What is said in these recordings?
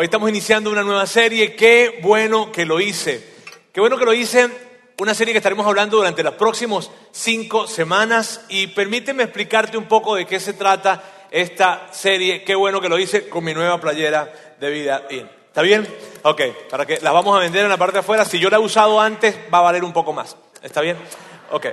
Hoy estamos iniciando una nueva serie. Qué bueno que lo hice. Qué bueno que lo hice. Una serie que estaremos hablando durante las próximas cinco semanas. Y permíteme explicarte un poco de qué se trata esta serie. Qué bueno que lo hice con mi nueva playera de vida. ¿Está bien? Ok, para que las vamos a vender en la parte de afuera. Si yo la he usado antes, va a valer un poco más. ¿Está bien? Ok.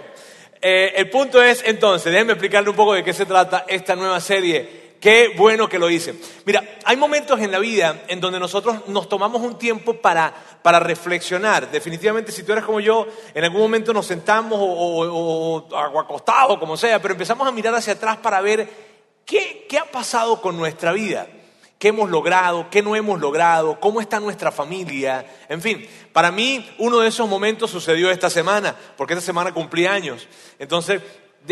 Eh, el punto es, entonces, déjenme explicarle un poco de qué se trata esta nueva serie. Qué bueno que lo hice. Mira, hay momentos en la vida en donde nosotros nos tomamos un tiempo para, para reflexionar. Definitivamente, si tú eres como yo, en algún momento nos sentamos o, o, acostados, como sea, pero empezamos a mirar hacia atrás para ver qué, qué ha pasado con nuestra vida qué hemos logrado, qué no hemos logrado, cómo está nuestra familia. En fin, para mí uno de esos momentos sucedió esta semana, porque esta semana cumplí años. Entonces,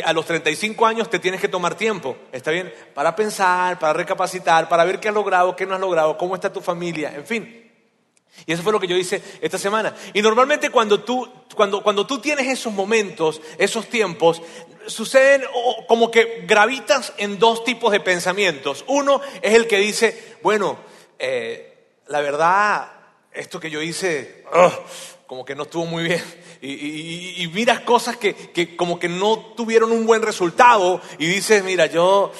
a los 35 años te tienes que tomar tiempo, ¿está bien? Para pensar, para recapacitar, para ver qué has logrado, qué no has logrado, cómo está tu familia, en fin. Y eso fue lo que yo hice esta semana. Y normalmente cuando tú, cuando, cuando tú tienes esos momentos, esos tiempos, suceden como que gravitas en dos tipos de pensamientos. Uno es el que dice, bueno, eh, la verdad, esto que yo hice, como que no estuvo muy bien y, miras cosas que, como que no tuvieron un buen resultado y dices, mira, yo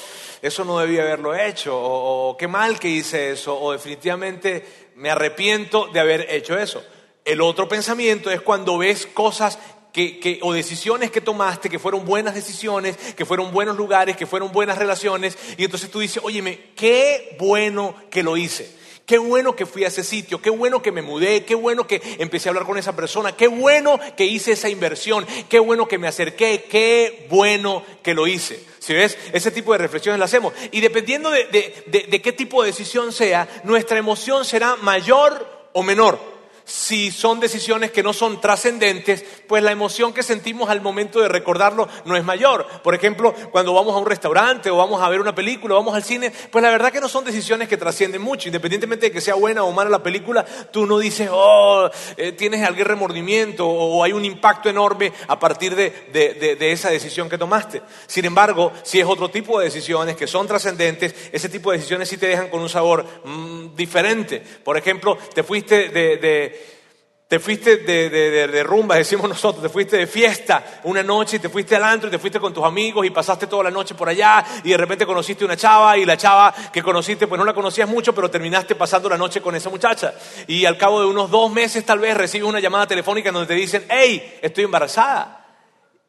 eso no debía haberlo hecho, o, qué mal que hice eso, o definitivamente me arrepiento de haber hecho eso. El otro pensamiento es cuando ves cosas que, o decisiones que tomaste que fueron buenas decisiones, que fueron buenos lugares, que fueron buenas relaciones, y entonces tú dices, óyeme, qué bueno que lo hice. Qué bueno que fui a ese sitio, qué bueno que me mudé, qué bueno que empecé a hablar con esa persona, qué bueno que hice esa inversión, qué bueno que me acerqué, qué bueno que lo hice. Si ves, ese tipo de reflexiones las hacemos. Y dependiendo de, de qué tipo de decisión sea, nuestra emoción será mayor o menor si son decisiones que no son trascendentes, pues la emoción que sentimos al momento de recordarlo no es mayor. Por ejemplo, cuando vamos a un restaurante o vamos a ver una película o vamos al cine, pues la verdad que no son decisiones que trascienden mucho. Independientemente de que sea buena o mala la película, tú no dices, oh, eh, tienes algún remordimiento o hay un impacto enorme a partir de, esa decisión que tomaste. Sin embargo, si es otro tipo de decisiones que son trascendentes, ese tipo de decisiones sí te dejan con un sabor mm, diferente. Por ejemplo, te fuiste de te fuiste de, rumba, decimos nosotros, te fuiste de fiesta una noche y te fuiste al antro y te fuiste con tus amigos y pasaste toda la noche por allá y de repente conociste una chava y la chava que conociste pues no la conocías mucho pero terminaste pasando la noche con esa muchacha y al cabo de unos dos meses tal vez recibes una llamada telefónica donde te dicen, hey, estoy embarazada.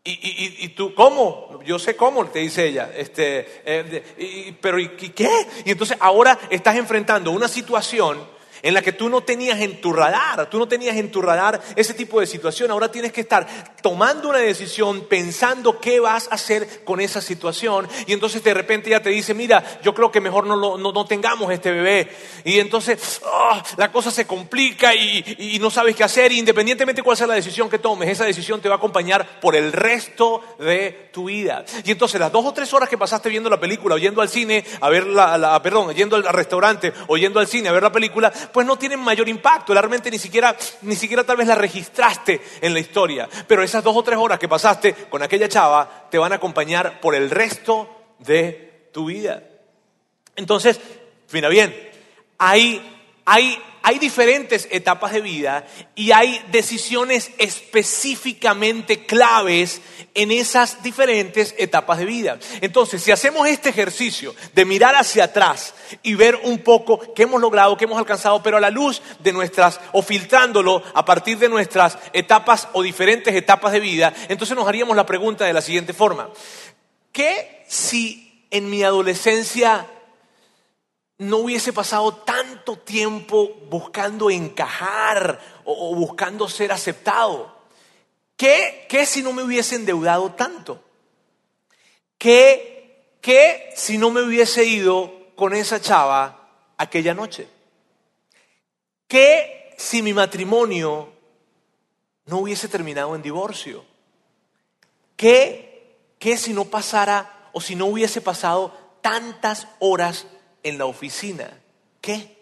Y, y, tú, ¿cómo? Yo sé cómo, te dice ella. Este, eh, pero ¿y qué? Y entonces ahora estás enfrentando una situación en la que tú no tenías en tu radar, tú no tenías en tu radar ese tipo de situación. Ahora tienes que estar tomando una decisión, pensando qué vas a hacer con esa situación. Y entonces de repente ya te dice, mira, yo creo que mejor no, no, tengamos este bebé. Y entonces ah, la cosa se complica y, no sabes qué hacer. independientemente de cuál sea la decisión que tomes, esa decisión te va a acompañar por el resto de tu vida. Y entonces las dos o tres horas que pasaste viendo la película, o yendo al cine a ver la, perdón, yendo al restaurante o yendo al cine a ver la película, pues no tienen mayor impacto. Realmente ni siquiera, ni siquiera tal vez la registraste en la historia. Pero esas dos o tres horas que pasaste con aquella chava te van a acompañar por el resto de tu vida. Entonces, mira bien, hay, hay hay diferentes etapas de vida y hay decisiones específicamente claves en esas diferentes etapas de vida. Entonces, si hacemos este ejercicio de mirar hacia atrás y ver un poco qué hemos logrado, qué hemos alcanzado, pero a la luz de nuestras, o filtrándolo a partir de nuestras etapas o diferentes etapas de vida, entonces nos haríamos la pregunta de la siguiente forma. ¿Qué si en mi adolescencia no hubiese pasado tanto tiempo buscando encajar o, buscando ser aceptado? ¿Qué, ¿Qué, si no me hubiese endeudado tanto? ¿Qué, ¿Qué si no me hubiese ido con esa chava aquella noche? ¿Qué si mi matrimonio no hubiese terminado en divorcio? ¿Qué, qué si no pasara o si no hubiese pasado tantas horas en la oficina. ¿Qué?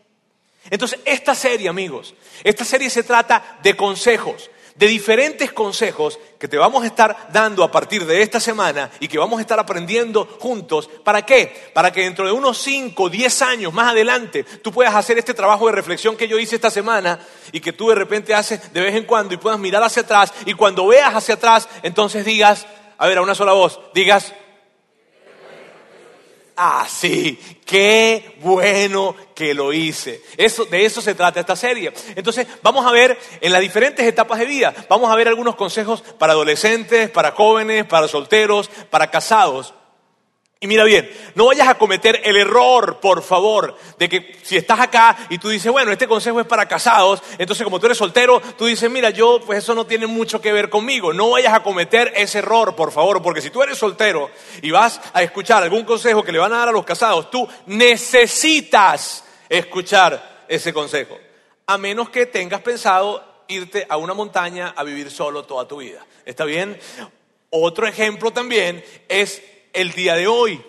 Entonces, esta serie, amigos, esta serie se trata de consejos, de diferentes consejos que te vamos a estar dando a partir de esta semana y que vamos a estar aprendiendo juntos. ¿Para qué? Para que dentro de unos 5, 10 años más adelante tú puedas hacer este trabajo de reflexión que yo hice esta semana y que tú de repente haces de vez en cuando y puedas mirar hacia atrás y cuando veas hacia atrás, entonces digas, a ver, a una sola voz, digas, Ah, sí, qué bueno que lo hice. Eso, de eso se trata esta serie. Entonces, vamos a ver en las diferentes etapas de vida, vamos a ver algunos consejos para adolescentes, para jóvenes, para solteros, para casados. Y mira bien, no vayas a cometer el error, por favor, de que si estás acá y tú dices, bueno, este consejo es para casados, entonces como tú eres soltero, tú dices, mira, yo, pues eso no tiene mucho que ver conmigo. No vayas a cometer ese error, por favor, porque si tú eres soltero y vas a escuchar algún consejo que le van a dar a los casados, tú necesitas escuchar ese consejo. A menos que tengas pensado irte a una montaña a vivir solo toda tu vida. ¿Está bien? Otro ejemplo también es el día de hoy.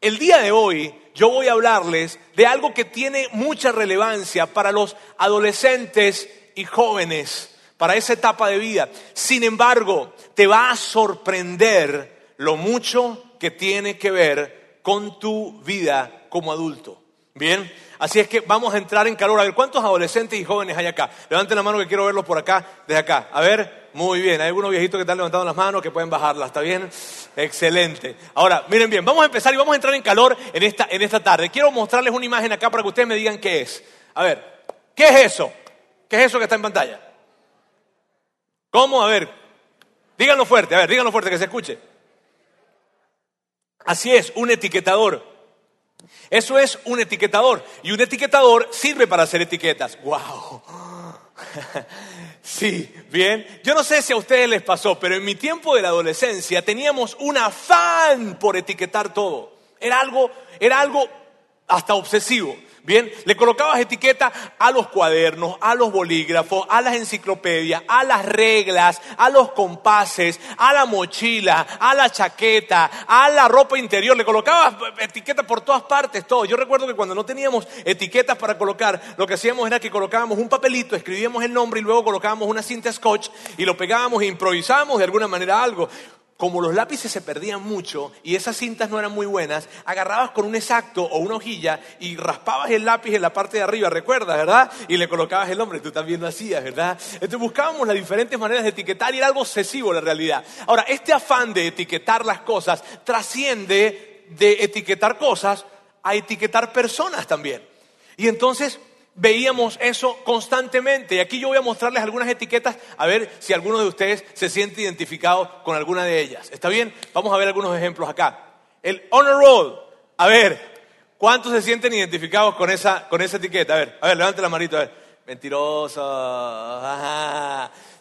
El día de hoy yo voy a hablarles de algo que tiene mucha relevancia para los adolescentes y jóvenes, para esa etapa de vida. Sin embargo, te va a sorprender lo mucho que tiene que ver con tu vida como adulto. Bien, así es que vamos a entrar en calor. A ver, ¿cuántos adolescentes y jóvenes hay acá? Levanten la mano que quiero verlos por acá, desde acá. A ver, muy bien, hay algunos viejitos que están levantando las manos que pueden bajarlas, ¿está bien? Excelente. Ahora, miren bien, vamos a empezar y vamos a entrar en calor en esta, en esta tarde. Quiero mostrarles una imagen acá para que ustedes me digan qué es. A ver, ¿qué es eso? ¿Qué es eso que está en pantalla? ¿Cómo? A ver, díganlo fuerte, a ver, díganlo fuerte que se escuche. Así es, un etiquetador. Eso es un etiquetador. Y un etiquetador sirve para hacer etiquetas. ¡Wow! Sí, bien. Yo no sé si a ustedes les pasó, pero en mi tiempo de la adolescencia teníamos un afán por etiquetar todo. Era algo, era algo hasta obsesivo. Bien, le colocabas etiqueta a los cuadernos, a los bolígrafos, a las enciclopedias, a las reglas, a los compases, a la mochila, a la chaqueta, a la ropa interior. Le colocabas etiqueta por todas partes, todo. Yo recuerdo que cuando no teníamos etiquetas para colocar, lo que hacíamos era que colocábamos un papelito, escribíamos el nombre y luego colocábamos una cinta scotch y lo pegábamos e improvisábamos de alguna manera algo como los lápices se perdían mucho y esas cintas no eran muy buenas, agarrabas con un exacto o una hojilla y raspabas el lápiz en la parte de arriba, ¿recuerdas, verdad? Y le colocabas el nombre, tú también lo hacías, ¿verdad? Entonces buscábamos las diferentes maneras de etiquetar y era algo obsesivo la realidad. Ahora, este afán de etiquetar las cosas trasciende de etiquetar cosas a etiquetar personas también. Y entonces veíamos eso constantemente. Y aquí yo voy a mostrarles algunas etiquetas, a ver si alguno de ustedes se siente identificado con alguna de ellas. ¿Está bien? Vamos a ver algunos ejemplos acá. El honor roll. A ver, ¿cuántos se sienten identificados con esa, con esa etiqueta? A ver, a ver, levante la manito, a ver. Mentiroso.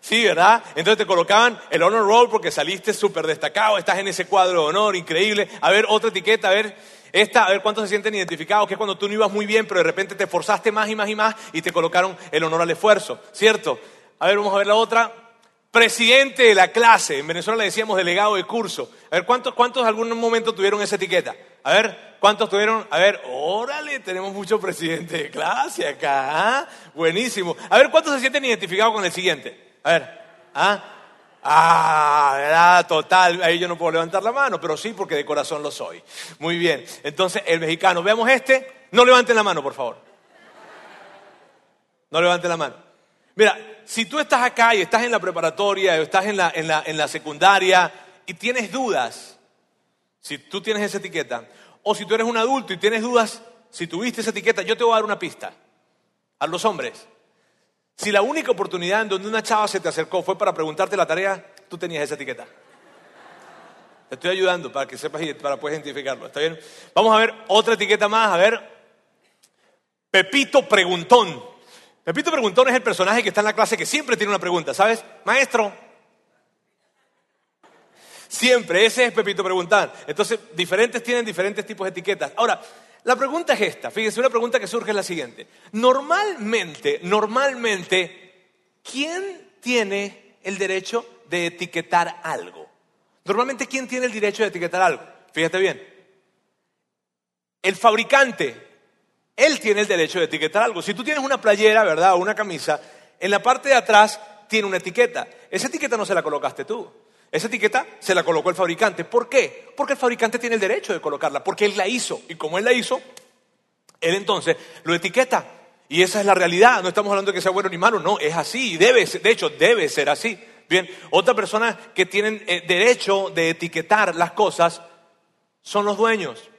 Sí, ¿verdad? Entonces te colocaban el honor roll porque saliste súper destacado, estás en ese cuadro de honor, increíble. A ver, otra etiqueta, a ver. Esta, a ver cuántos se sienten identificados, que es cuando tú no ibas muy bien, pero de repente te esforzaste más y más y más y te colocaron el honor al esfuerzo, ¿cierto? A ver, vamos a ver la otra. Presidente de la clase, en Venezuela le decíamos delegado de curso. A ver, ¿cuántos, cuántos algún momento tuvieron esa etiqueta? A ver, ¿cuántos tuvieron? A ver, órale, tenemos muchos presidentes de clase acá. ¿ah? Buenísimo. A ver, ¿cuántos se sienten identificados con el siguiente? A ver, ¿ah? Ah, ¿verdad? Total, ahí yo no puedo levantar la mano, pero sí porque de corazón lo soy. Muy bien, entonces el mexicano, veamos este, no levanten la mano, por favor. No levanten la mano. Mira, si tú estás acá y estás en la preparatoria o estás en la, en la, en la secundaria y tienes dudas, si tú tienes esa etiqueta, o si tú eres un adulto y tienes dudas, si tuviste esa etiqueta, yo te voy a dar una pista. A los hombres, si la única oportunidad en donde una chava se te acercó fue para preguntarte la tarea, tú tenías esa etiqueta. Te estoy ayudando para que sepas y para puedas identificarlo. ¿Está bien? Vamos a ver otra etiqueta más. A ver. Pepito Preguntón. Pepito Preguntón es el personaje que está en la clase que siempre tiene una pregunta, ¿sabes? Maestro. Siempre, ese es Pepito Preguntón. Entonces, diferentes tienen diferentes tipos de etiquetas. Ahora, la pregunta es esta, fíjense, una pregunta que surge es la siguiente. Normalmente, normalmente, ¿quién tiene el derecho de etiquetar algo? Normalmente, ¿quién tiene el derecho de etiquetar algo? Fíjate bien. El fabricante, él tiene el derecho de etiquetar algo. Si tú tienes una playera, ¿verdad? O una camisa, en la parte de atrás tiene una etiqueta. Esa etiqueta no se la colocaste tú. Esa etiqueta se la colocó el fabricante. ¿Por qué? Porque el fabricante tiene el derecho de colocarla, porque él la hizo. Y como él la hizo, él entonces lo etiqueta. Y esa es la realidad. No estamos hablando de que sea bueno ni malo, no, es así. Debe, de hecho, debe ser así. Bien, otra persona que tienen eh, derecho de etiquetar las cosas son los dueños.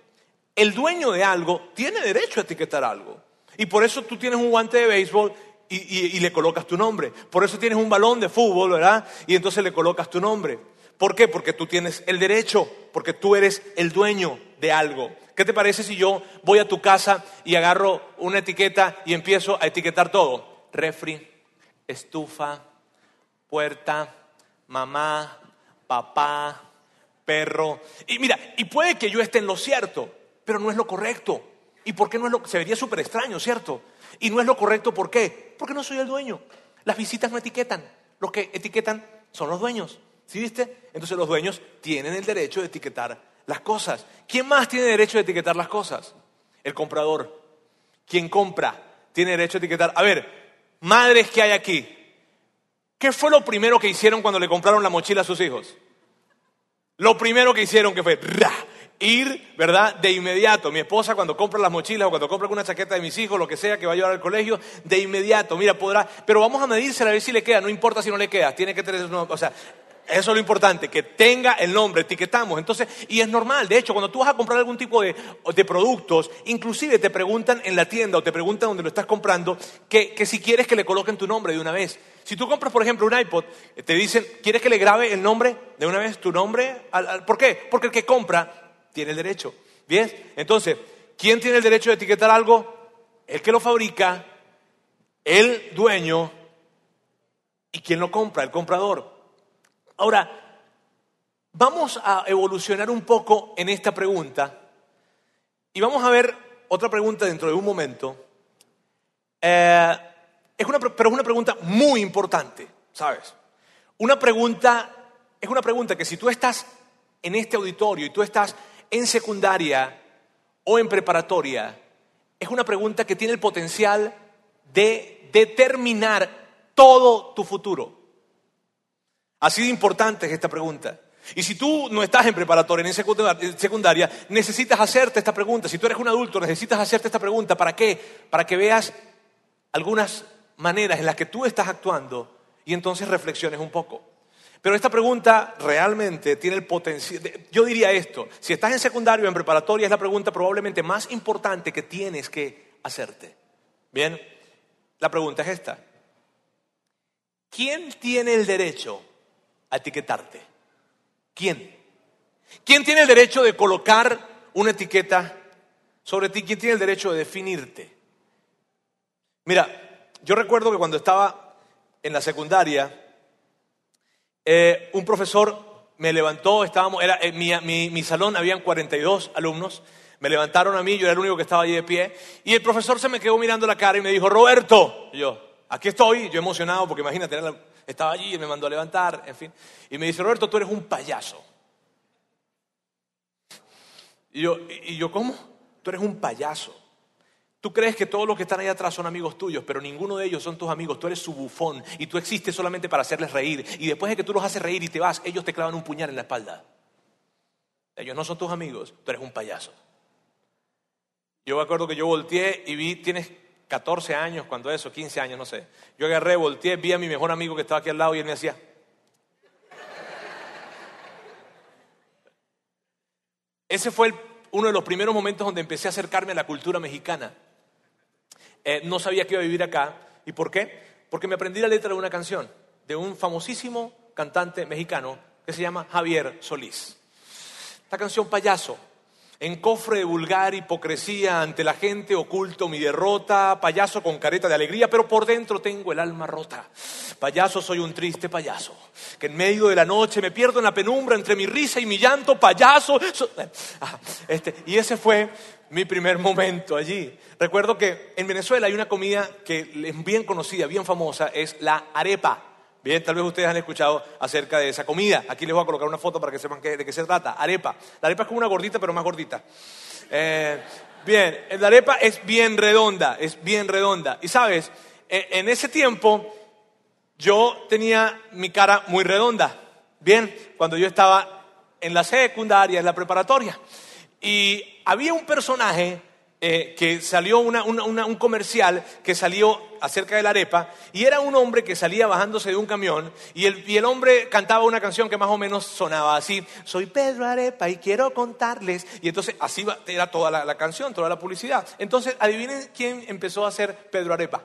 El dueño de algo tiene derecho a etiquetar algo. Y por eso tú tienes un guante de béisbol y, le colocas tu nombre. Por eso tienes un balón de fútbol, ¿verdad? Y entonces le colocas tu nombre. ¿Por qué? Porque tú tienes el derecho, porque tú eres el dueño de algo. ¿Qué te parece si yo voy a tu casa y agarro una etiqueta y empiezo a etiquetar todo? Refri, estufa, puerta, mamá, papá, perro. Y mira, y puede que yo esté en lo cierto, pero no es lo correcto. ¿Y por qué no es lo Se vería súper extraño, ¿cierto? Y no es lo correcto, ¿por qué? Porque no soy el dueño. Las visitas no etiquetan. Los que etiquetan son los dueños. ¿Sí viste? Entonces los dueños tienen el derecho de etiquetar las cosas. ¿Quién más tiene derecho de etiquetar las cosas? El comprador. Quien compra tiene derecho a etiquetar. A ver, madres que hay aquí, ¿qué fue lo primero que hicieron cuando le compraron la mochila a sus hijos? Lo primero que hicieron que fue ir, ¿verdad? De inmediato. Mi esposa cuando compra las mochilas o cuando compra una chaqueta de mis hijos, lo que sea que va a llevar al colegio, de inmediato, mira, podrá, pero vamos a medirse a ver si le queda, no importa si no le queda, tiene que tener, o sea, eso es lo importante, que tenga el nombre, etiquetamos. Entonces, y es normal, de hecho, cuando tú vas a comprar algún tipo de, productos, inclusive te preguntan en la tienda o te preguntan donde lo estás comprando, que, si quieres que le coloquen tu nombre de una vez. Si tú compras, por ejemplo, un iPod, te dicen, ¿quieres que le grabe el nombre de una vez, tu nombre? ¿Por qué? Porque el que compra tiene el derecho. ¿Bien? Entonces, ¿quién tiene el derecho de etiquetar algo? El que lo fabrica, el dueño y quien lo compra, el comprador. Ahora, vamos a evolucionar un poco en esta pregunta y vamos a ver otra pregunta dentro de un momento. Eh, es una, pero es una pregunta muy importante, ¿sabes? Una pregunta, es una pregunta que si tú estás en este auditorio y tú estás en secundaria o en preparatoria, es una pregunta que tiene el potencial de determinar todo tu futuro. Así de importante es esta pregunta. Y si tú no estás en preparatoria ni en secundaria, necesitas hacerte esta pregunta. Si tú eres un adulto, necesitas hacerte esta pregunta. ¿Para qué? Para que veas algunas maneras en las que tú estás actuando y entonces reflexiones un poco. Pero esta pregunta realmente tiene el potencial. Yo diría esto: si estás en secundario o en preparatoria, es la pregunta probablemente más importante que tienes que hacerte. Bien, la pregunta es esta: ¿quién tiene el derecho a etiquetarte? ¿Quién? ¿Quién tiene el derecho de colocar una etiqueta sobre ti? ¿Quién tiene el derecho de definirte? Mira, yo recuerdo que cuando estaba en la secundaria, eh, un profesor me levantó, estábamos, era, en mi, mi, mi, salón habían 42 alumnos, me levantaron a mí, yo era el único que estaba allí de pie, y el profesor se me quedó mirando la cara y me dijo, Roberto, yo, aquí estoy, yo emocionado, porque imagínate, estaba allí y me mandó a levantar, en fin, y me dice, Roberto, tú eres un payaso. Y yo, y yo ¿cómo? Tú eres un payaso. Tú crees que todos los que están ahí atrás son amigos tuyos, pero ninguno de ellos son tus amigos. Tú eres su bufón y tú existes solamente para hacerles reír. Y después de que tú los haces reír y te vas, ellos te clavan un puñal en la espalda. Ellos no son tus amigos, tú eres un payaso. Yo me acuerdo que yo volteé y vi, tienes 14 años, cuando eso, 15 años, no sé. Yo agarré, volteé, vi a mi mejor amigo que estaba aquí al lado y él me hacía. Ese fue uno de los primeros momentos donde empecé a acercarme a la cultura mexicana. Eh, no sabía que iba a vivir acá. ¿Y por qué? Porque me aprendí la letra de una canción de un famosísimo cantante mexicano que se llama Javier Solís. Esta canción Payaso en cofre de vulgar hipocresía ante la gente, oculto mi derrota, payaso con careta de alegría, pero por dentro tengo el alma rota. Payaso soy un triste payaso, que en medio de la noche me pierdo en la penumbra entre mi risa y mi llanto, payaso. Ah, este, y ese fue mi primer momento allí. Recuerdo que en Venezuela hay una comida que es bien conocida, bien famosa, es la arepa. Bien, tal vez ustedes han escuchado acerca de esa comida. Aquí les voy a colocar una foto para que sepan de qué se trata. Arepa. La arepa es como una gordita, pero más gordita. Eh, bien, la arepa es bien redonda, es bien redonda. Y sabes, e, en ese tiempo yo tenía mi cara muy redonda, bien, cuando yo estaba en la secundaria, en la preparatoria. Y había un personaje eh, que salió un comercial que salió acerca de la arepa y era un hombre que salía bajándose de un camión y el, y el hombre cantaba una canción que más o menos sonaba así, soy Pedro Arepa y quiero contarles y entonces así era toda la, la canción, toda la publicidad. Entonces adivinen quién empezó a ser Pedro Arepa.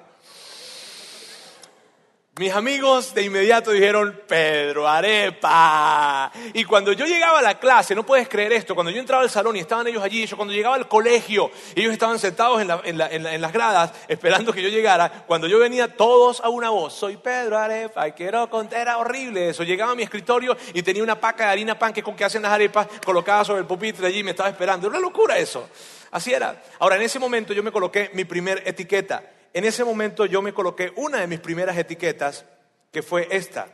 Mis amigos de inmediato dijeron, Pedro Arepa. Y cuando yo llegaba a la clase, no puedes creer esto, cuando yo entraba al salón y estaban ellos allí, yo cuando llegaba al colegio, ellos estaban sentados en, las gradas esperando que yo llegara, cuando yo venía todos a una voz, soy Pedro Arepa y quiero contar, era horrible eso. Llegaba a mi escritorio y tenía una paca de harina pan que con que hacen las arepas colocada sobre el pupitre allí me estaba esperando. Era una locura eso. Así era. Ahora, en ese momento yo me coloqué mi primer etiqueta en ese momento yo me coloqué una de mis primeras etiquetas, que fue esta.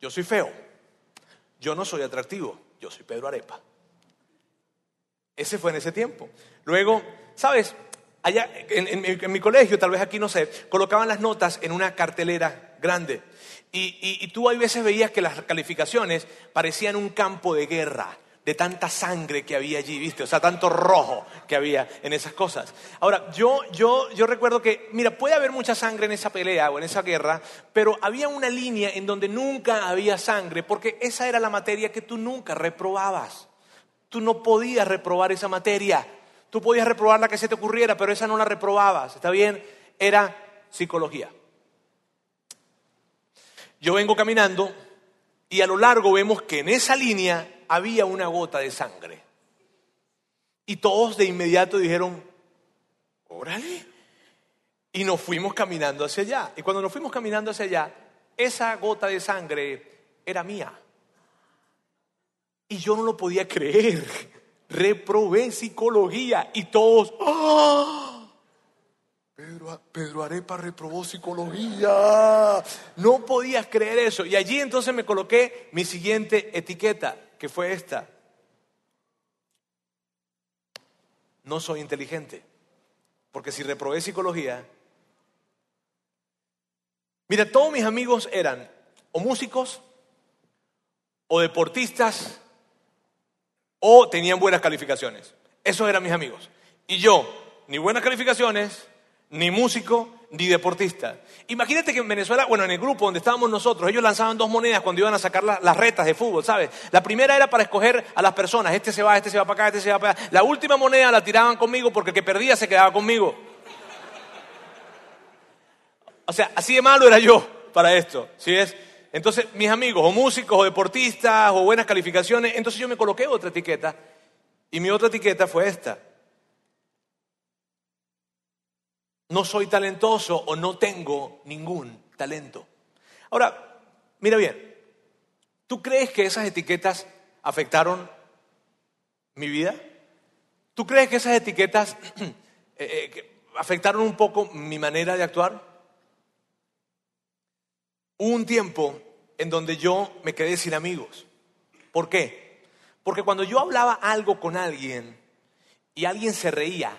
Yo soy feo, yo no soy atractivo, yo soy Pedro Arepa. Ese fue en ese tiempo. Luego, ¿sabes? Allá en, mi colegio, tal vez aquí no sé, colocaban las notas en una cartelera grande. Y, y tú a veces veías que las calificaciones parecían un campo de guerra de tanta sangre que había allí, ¿viste? O sea, tanto rojo que había en esas cosas. Ahora, yo, yo, yo recuerdo que, mira, puede haber mucha sangre en esa pelea o en esa guerra, pero había una línea en donde nunca había sangre, porque esa era la materia que tú nunca reprobabas. Tú no podías reprobar esa materia. Tú podías reprobar la que se te ocurriera, pero esa no la reprobabas. ¿Está bien? Era psicología. Yo vengo caminando y a lo largo vemos que en esa línea había una gota de sangre. Y todos de inmediato dijeron, órale. Y nos fuimos caminando hacia allá. Y cuando nos fuimos caminando hacia allá, esa gota de sangre era mía. Y yo no lo podía creer. Reprobé psicología y todos, ¡ah! Pedro, Pedro, Arepa reprobó psicología. No podías creer eso. Y allí entonces me coloqué mi siguiente etiqueta que fue esta. No soy inteligente, porque si reprobé psicología, mira, todos mis amigos eran o músicos, o deportistas, o tenían buenas calificaciones. Esos eran mis amigos. Y yo, ni buenas calificaciones, ni músico, ni deportista. Imagínate que en Venezuela, bueno, en el grupo donde estábamos nosotros, ellos lanzaban dos monedas cuando iban a sacar las retas de fútbol, ¿sabes? La primera era para escoger a las personas, este se va, este se va para acá, este se va para allá. La última moneda la tiraban conmigo porque el que perdía se quedaba conmigo. O sea, así de malo era yo para esto, ¿sí es? Entonces, mis amigos, o músicos, o deportistas, o buenas calificaciones, entonces yo me coloqué otra etiqueta, y mi otra etiqueta fue esta. No soy talentoso o no tengo ningún talento. Ahora, mira bien, ¿tú crees que esas etiquetas afectaron mi vida? ¿Tú crees que esas etiquetas eh, eh, afectaron un poco mi manera de actuar? Hubo un tiempo en donde yo me quedé sin amigos. ¿Por qué? Porque cuando yo hablaba algo con alguien y alguien se reía,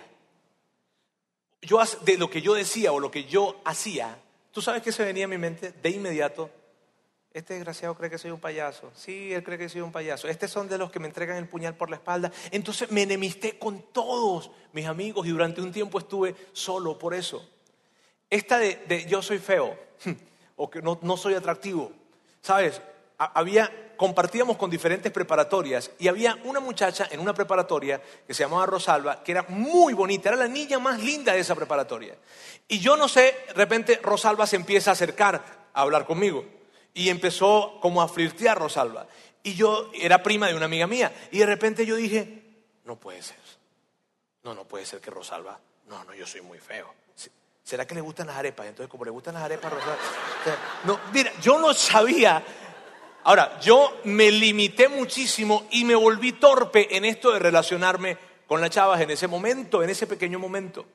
yo de lo que yo decía o lo que yo hacía, ¿tú sabes qué se venía a mi mente de inmediato? Este desgraciado cree que soy un payaso. Sí, él cree que soy un payaso. Estos son de los que me entregan el puñal por la espalda. Entonces me enemisté con todos mis amigos y durante un tiempo estuve solo por eso. Esta de, yo soy feo o que no, no soy atractivo, ¿sabes? Había compartíamos con diferentes preparatorias y había una muchacha en una preparatoria que se llamaba Rosalba, que era muy bonita, era la niña más linda de esa preparatoria. Y yo no sé, de repente Rosalba se empieza a acercar a hablar conmigo y empezó como a flirtear Rosalba. Y yo era prima de una amiga mía y de repente yo dije, no puede ser, no, no puede ser que Rosalba, no, no, yo soy muy feo. ¿Será que le gustan las arepas? Entonces, como le gustan las arepas, Rosalba... No, mira, yo no sabía Ahora, yo me limité muchísimo y me volví torpe en esto de relacionarme con las chavas en ese momento, en ese pequeño momento.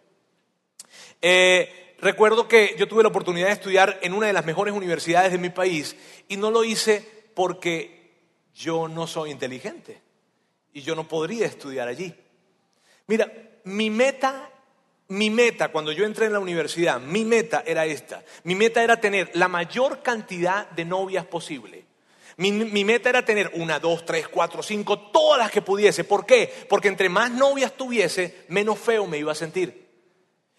Eh, recuerdo que yo tuve la oportunidad de estudiar en una de las mejores universidades de mi país y no lo hice porque yo no soy inteligente y yo no podría estudiar allí. Mira, mi meta, mi meta cuando yo entré en la universidad, mi meta era esta. Mi meta era tener la mayor cantidad de novias posible. Mi, meta era tener una, dos, tres, cuatro, cinco, todas las que pudiese. ¿Por qué? Porque entre más novias tuviese, menos feo me iba a sentir.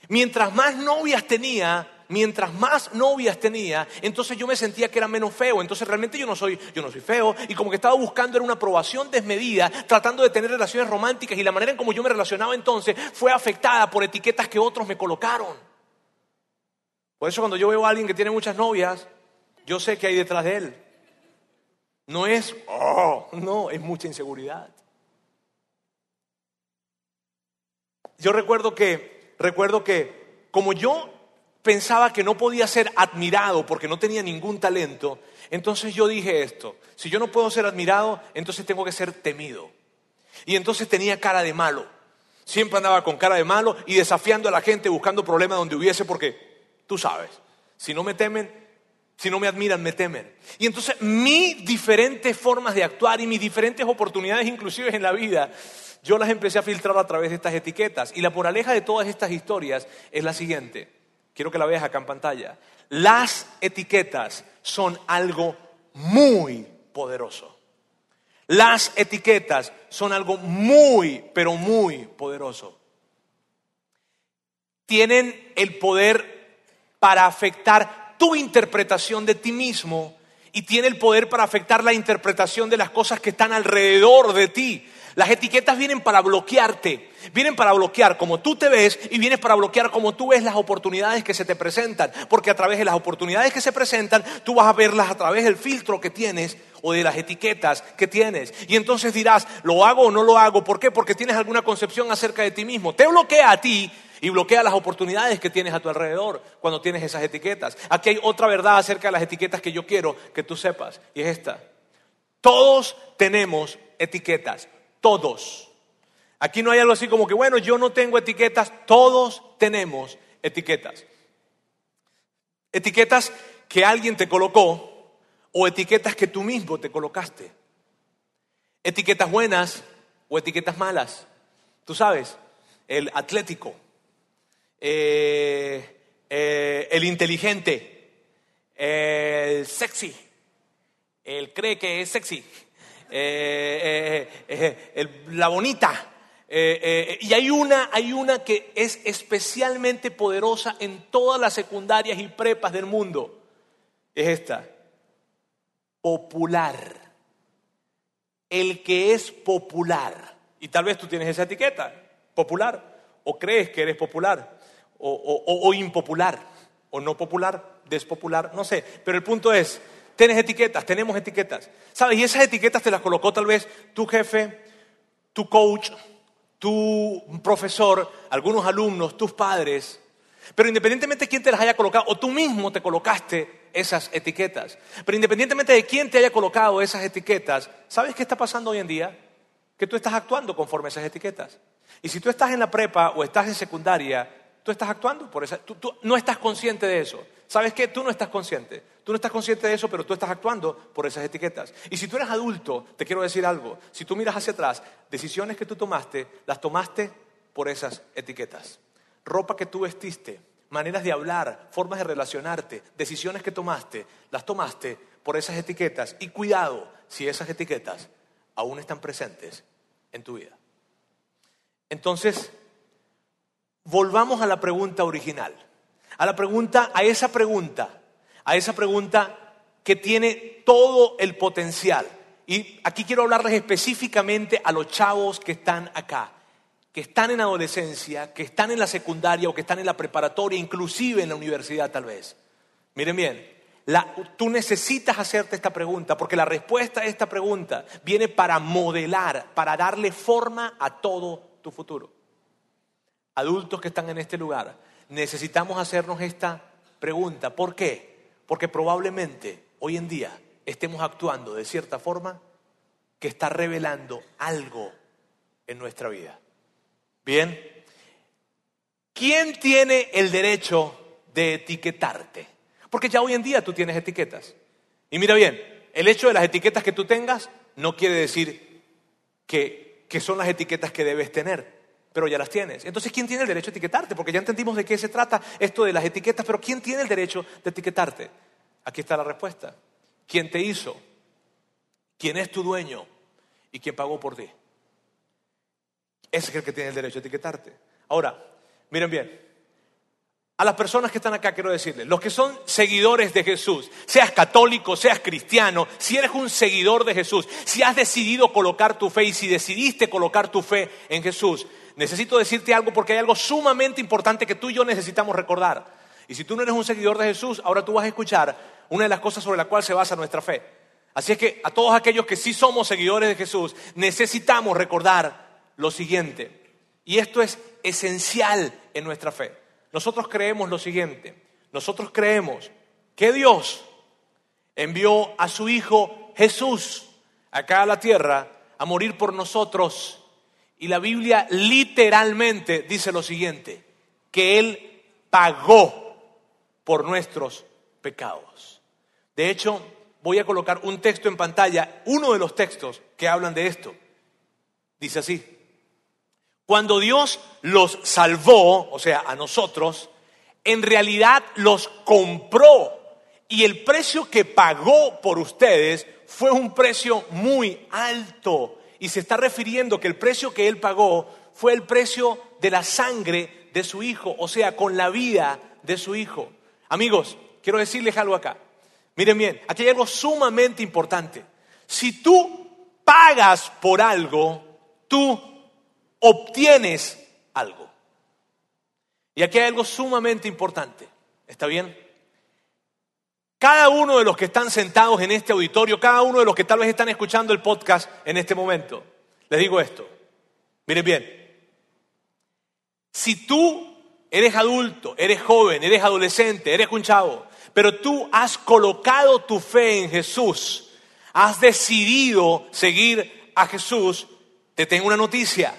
Mientras más novias tenía, mientras más novias tenía, entonces yo me sentía que era menos feo. Entonces realmente yo no soy, yo no soy feo. Y como que estaba buscando era una aprobación desmedida, tratando de tener relaciones románticas. Y la manera en como yo me relacionaba entonces fue afectada por etiquetas que otros me colocaron. Por eso cuando yo veo a alguien que tiene muchas novias, yo sé que hay detrás de él. No es, oh, no, es mucha inseguridad. Yo recuerdo que, recuerdo que como yo pensaba que no podía ser admirado porque no tenía ningún talento, entonces yo dije esto, si yo no puedo ser admirado, entonces tengo que ser temido. Y entonces tenía cara de malo. Siempre andaba con cara de malo y desafiando a la gente, buscando problemas donde hubiese, porque tú sabes, si no me temen, si no me admiran, me temen. Y entonces mis diferentes formas de actuar y mis diferentes oportunidades, inclusive en la vida, yo las empecé a filtrar a través de estas etiquetas. Y la moraleja de todas estas historias es la siguiente. Quiero que la veas acá en pantalla. Las etiquetas son algo muy poderoso. Las etiquetas son algo muy, pero muy poderoso. Tienen el poder para afectar tu interpretación de ti mismo y tiene el poder para afectar la interpretación de las cosas que están alrededor de ti. Las etiquetas vienen para bloquearte, vienen para bloquear como tú te ves y vienen para bloquear como tú ves las oportunidades que se te presentan, porque a través de las oportunidades que se presentan, tú vas a verlas a través del filtro que tienes o de las etiquetas que tienes. Y entonces dirás, ¿lo hago o no lo hago? ¿Por qué? Porque tienes alguna concepción acerca de ti mismo. Te bloquea a ti y bloquea las oportunidades que tienes a tu alrededor cuando tienes esas etiquetas. Aquí hay otra verdad acerca de las etiquetas que yo quiero que tú sepas, y es esta. Todos tenemos etiquetas. Todos. Aquí no hay algo así como que, bueno, yo no tengo etiquetas, todos tenemos etiquetas. Etiquetas que alguien te colocó o etiquetas que tú mismo te colocaste. Etiquetas buenas o etiquetas malas. Tú sabes, el atlético, eh, eh, el inteligente, el sexy, el cree que es sexy, eh, la bonita. y hay una, hay una que es especialmente poderosa en todas las secundarias y prepas del mundo. Es esta. Popular. El que es popular. Y tal vez tú tienes esa etiqueta, popular. O crees que eres popular. O impopular. O no popular, despopular, no sé. Pero el punto es, Tienes etiquetas, tenemos etiquetas. ¿Sabes? Y esas etiquetas te las colocó tal vez tu jefe, tu coach, tu profesor, algunos alumnos, tus padres. Pero independientemente de quién te las haya colocado, o tú mismo te colocaste esas etiquetas. Pero independientemente de quién te haya colocado esas etiquetas, ¿sabes qué está pasando hoy en día? Que tú estás actuando conforme a esas etiquetas. Y si tú estás en la prepa o estás en secundaria, tú estás actuando por esa. Tú, tú no estás consciente de eso. ¿Sabes qué? Tú no estás consciente. Tú no estás consciente de eso, pero tú estás actuando por esas etiquetas. Y si tú eres adulto, te quiero decir algo. Si tú miras hacia atrás, decisiones que tú tomaste, las tomaste por esas etiquetas. Ropa que tú vestiste, maneras de hablar, formas de relacionarte, decisiones que tomaste, las tomaste por esas etiquetas. Y cuidado si esas etiquetas aún están presentes en tu vida. Entonces, volvamos a la pregunta original. A la pregunta, a esa pregunta, a esa pregunta que tiene todo el potencial. Y aquí quiero hablarles específicamente a los chavos que están acá, que están en adolescencia, que están en la secundaria o que están en la preparatoria, inclusive en la universidad tal vez. Miren bien, tú necesitas hacerte esta pregunta porque la respuesta a esta pregunta viene para modelar, para darle forma a todo tu futuro. Adultos que están en este lugar, necesitamos hacernos esta pregunta. ¿Por qué? Porque probablemente hoy en día estemos actuando de cierta forma que está revelando algo en nuestra vida. Bien, ¿quién tiene el derecho de etiquetarte? Porque ya hoy en día tú tienes etiquetas. Y mira bien, el hecho de las etiquetas que tú tengas no quiere decir que, que son las etiquetas que debes tener. Pero ya las tienes. Entonces, ¿quién tiene el derecho a etiquetarte? Porque ya entendimos de qué se trata esto de las etiquetas, pero ¿quién tiene el derecho de etiquetarte? Aquí está la respuesta. ¿Quién te hizo? ¿Quién es tu dueño? ¿Y quién pagó por ti? Ese es el que tiene el derecho a etiquetarte. Ahora, miren bien, a las personas que están acá quiero decirles, los que son seguidores de Jesús, seas católico, seas cristiano, si eres un seguidor de Jesús, si has decidido colocar tu fe y si decidiste colocar tu fe en Jesús, necesito decirte algo porque hay algo sumamente importante que tú y yo necesitamos recordar. Y si tú no eres un seguidor de Jesús, ahora tú vas a escuchar una de las cosas sobre la cual se basa nuestra fe. Así es que a todos aquellos que sí somos seguidores de Jesús, necesitamos recordar lo siguiente. Y esto es esencial en nuestra fe. Nosotros creemos lo siguiente. Nosotros creemos que Dios envió a su Hijo Jesús acá a la tierra a morir por nosotros. Y la Biblia literalmente dice lo siguiente, que Él pagó por nuestros pecados. De hecho, voy a colocar un texto en pantalla, uno de los textos que hablan de esto. Dice así, cuando Dios los salvó, o sea, a nosotros, en realidad los compró y el precio que pagó por ustedes fue un precio muy alto. Y se está refiriendo que el precio que Él pagó fue el precio de la sangre de su Hijo, o sea, con la vida de su Hijo. Amigos, quiero decirles algo acá. Miren bien, aquí hay algo sumamente importante. Si tú pagas por algo, tú obtienes algo. Y aquí hay algo sumamente importante. ¿Está bien? Cada uno de los que están sentados en este auditorio, cada uno de los que tal vez están escuchando el podcast en este momento, les digo esto. Miren bien. Si tú eres adulto, eres joven, eres adolescente, eres un pero tú has colocado tu fe en Jesús, has decidido seguir a Jesús, te tengo una noticia.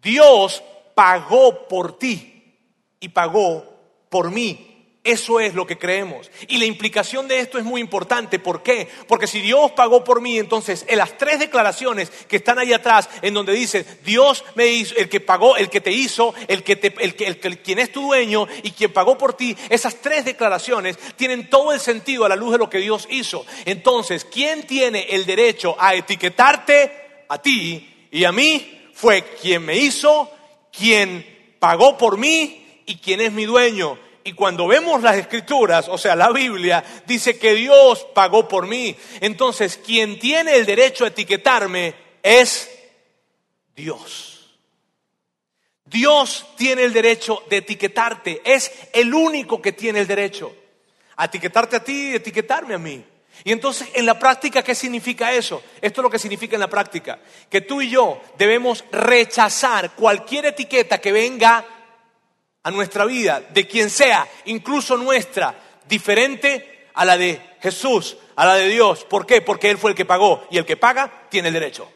Dios pagó por ti y pagó por mí. Eso es lo que creemos. Y la implicación de esto es muy importante. ¿Por qué? Porque si Dios pagó por mí, entonces en las tres declaraciones que están ahí atrás, en donde dice, Dios me hizo, el que pagó, el que te hizo, el que te, el, el, el, quien es tu dueño y quien pagó por ti, esas tres declaraciones tienen todo el sentido a la luz de lo que Dios hizo. Entonces, ¿quién tiene el derecho a etiquetarte a ti y a mí? fue quien me hizo, quien pagó por mí y quien es mi dueño. Y cuando vemos las escrituras, o sea, la Biblia, dice que Dios pagó por mí. Entonces, quien tiene el derecho a etiquetarme es Dios. Dios tiene el derecho de etiquetarte. Es el único que tiene el derecho a etiquetarte a ti y etiquetarme a mí. Y entonces, en la práctica, ¿qué significa eso? Esto es lo que significa en la práctica. Que tú y yo debemos rechazar cualquier etiqueta que venga a nuestra vida, de quien sea, incluso nuestra, diferente a la de Jesús, a la de Dios. ¿Por qué? Porque Él fue el que pagó y el que paga tiene el derecho.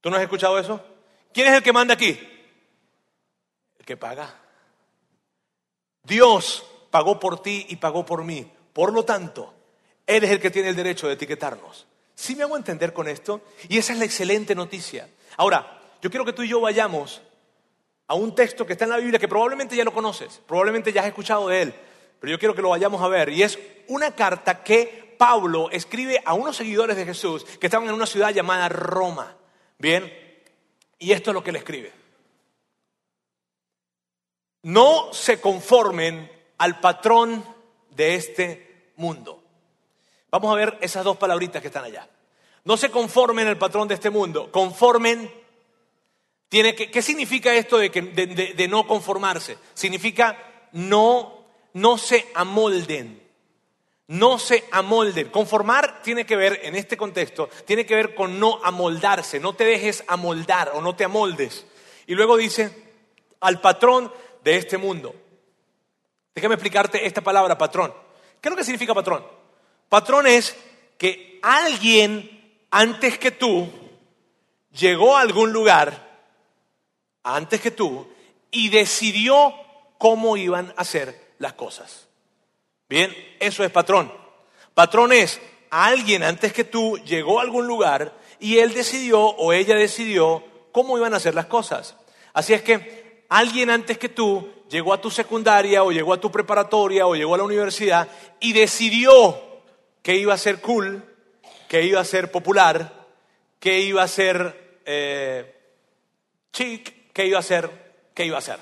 ¿Tú no has escuchado eso? ¿Quién es el que manda aquí? El que paga. Dios pagó por ti y pagó por mí. Por lo tanto, él es el que tiene el derecho de etiquetarnos. ¿Sí me hago entender con esto? Y esa es la excelente noticia. Ahora, yo quiero que tú y yo vayamos a un texto que está en la Biblia que probablemente ya lo conoces, probablemente ya has escuchado de él, pero yo quiero que lo vayamos a ver. Y es una carta que Pablo escribe a unos seguidores de Jesús que estaban en una ciudad llamada Roma. Bien, y esto es lo que le escribe. No se conformen al patrón de este mundo. Vamos a ver esas dos palabritas que están allá. No se conformen al patrón de este mundo, conformen. Tiene que, ¿Qué significa esto de, que, de, no conformarse? Significa no, no se amolden. No se amolden. Conformar tiene que ver, en este contexto, tiene que ver con no amoldarse. No te dejes amoldar o no te amoldes. Y luego dice, al patrón de este mundo. Déjame explicarte esta palabra, patrón. ¿Qué es lo que significa patrón? Patrón es que alguien antes que tú llegó a algún lugar, antes que tú, y decidió cómo iban a ser las cosas. Bien, eso es patrón. Patrón es alguien antes que tú llegó a algún lugar y él decidió o ella decidió cómo iban a ser las cosas. Así es que alguien antes que tú llegó a tu secundaria o llegó a tu preparatoria o llegó a la universidad y decidió que iba a ser cool, que iba a ser popular, que iba a ser eh, chic, que iba a ser, que iba a ser.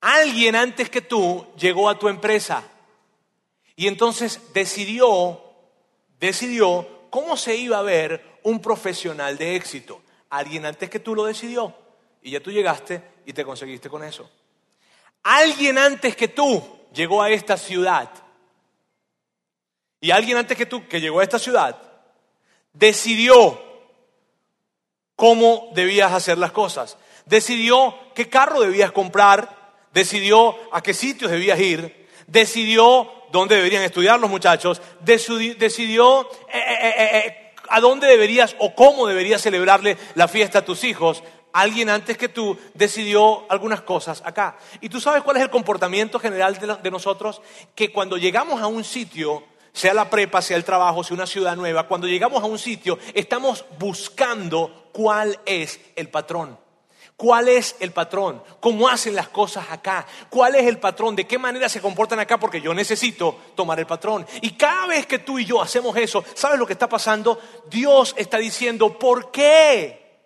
Alguien antes que tú llegó a tu empresa y entonces decidió, decidió cómo se iba a ver un profesional de éxito. Alguien antes que tú lo decidió y ya tú llegaste y te conseguiste con eso. Alguien antes que tú llegó a esta ciudad. Y alguien antes que tú que llegó a esta ciudad decidió cómo debías hacer las cosas. Decidió qué carro debías comprar, decidió a qué sitios debías ir, decidió dónde deberían estudiar los muchachos, decidió eh, eh, eh, a dónde deberías o cómo deberías celebrarle la fiesta a tus hijos. Alguien antes que tú decidió algunas cosas acá. ¿Y tú sabes cuál es el comportamiento general de, de nosotros? Que cuando llegamos a un sitio, sea la prepa, sea el trabajo, sea una ciudad nueva, cuando llegamos a un sitio, estamos buscando cuál es el patrón. ¿Cuál es el patrón? ¿Cómo hacen las cosas acá? ¿Cuál es el patrón? ¿De qué manera se comportan acá? Porque yo necesito tomar el patrón. Y cada vez que tú y yo hacemos eso, ¿sabes lo que está pasando? Dios está diciendo, ¿por qué?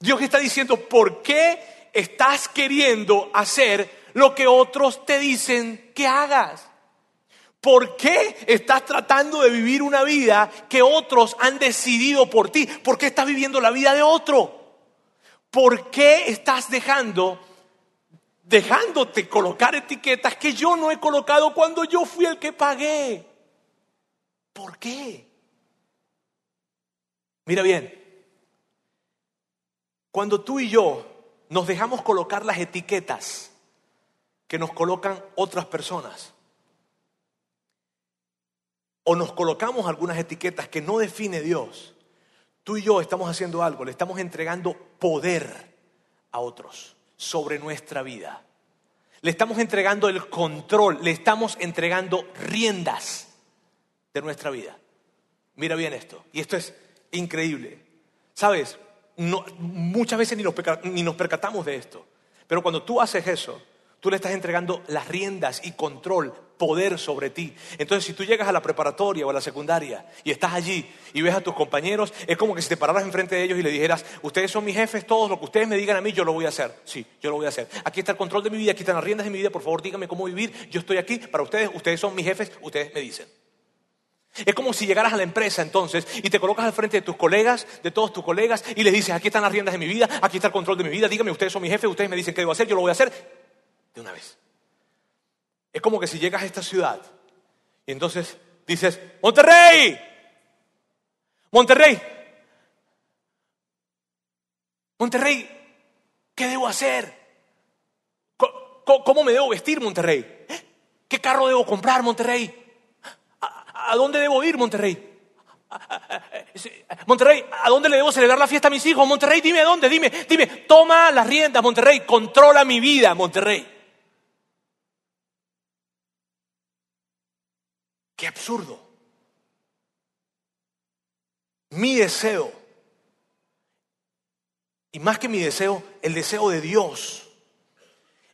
Dios está diciendo, ¿por qué estás queriendo hacer lo que otros te dicen que hagas? ¿Por qué estás tratando de vivir una vida que otros han decidido por ti? ¿Por qué estás viviendo la vida de otro? ¿Por qué estás dejando, dejándote colocar etiquetas que yo no he colocado cuando yo fui el que pagué? ¿Por qué? Mira bien, cuando tú y yo nos dejamos colocar las etiquetas que nos colocan otras personas, o nos colocamos algunas etiquetas que no define Dios, tú y yo estamos haciendo algo, le estamos entregando poder a otros sobre nuestra vida. Le estamos entregando el control, le estamos entregando riendas de nuestra vida. Mira bien esto, y esto es increíble. ¿Sabes? muchas veces ni ni nos percatamos de esto, pero cuando tú haces eso, Tú le estás entregando las riendas y control, poder sobre ti. Entonces, si tú llegas a la preparatoria o a la secundaria y estás allí y ves a tus compañeros, es como que si te pararas enfrente de ellos y le dijeras, ustedes son mis jefes, todos lo que ustedes me digan a mí, yo lo voy a hacer. Sí, yo lo voy a hacer. Aquí está el control de mi vida, aquí están las riendas de mi vida, por favor díganme cómo vivir. Yo estoy aquí para ustedes, ustedes son mis jefes, ustedes me dicen. Es como si llegaras a la empresa entonces y te colocas al frente de tus colegas, de todos tus colegas, y les dices, aquí están las riendas de mi vida, aquí está el control de mi vida, díganme, ustedes son mis jefes, ustedes me dicen qué debo hacer, yo lo voy a hacer de una vez. Es como que si llegas a esta ciudad y entonces dices, Monterrey, Monterrey, Monterrey, ¿qué debo hacer? ¿Cómo me debo vestir, Monterrey? ¿Qué carro debo comprar, Monterrey? ¿A dónde debo ir, Monterrey? Monterrey, ¿a dónde le debo celebrar la fiesta a mis hijos? Monterrey, dime a dónde, dime, dime, toma las riendas, Monterrey, controla mi vida, Monterrey. Qué absurdo. Mi deseo, y más que mi deseo, el deseo de Dios,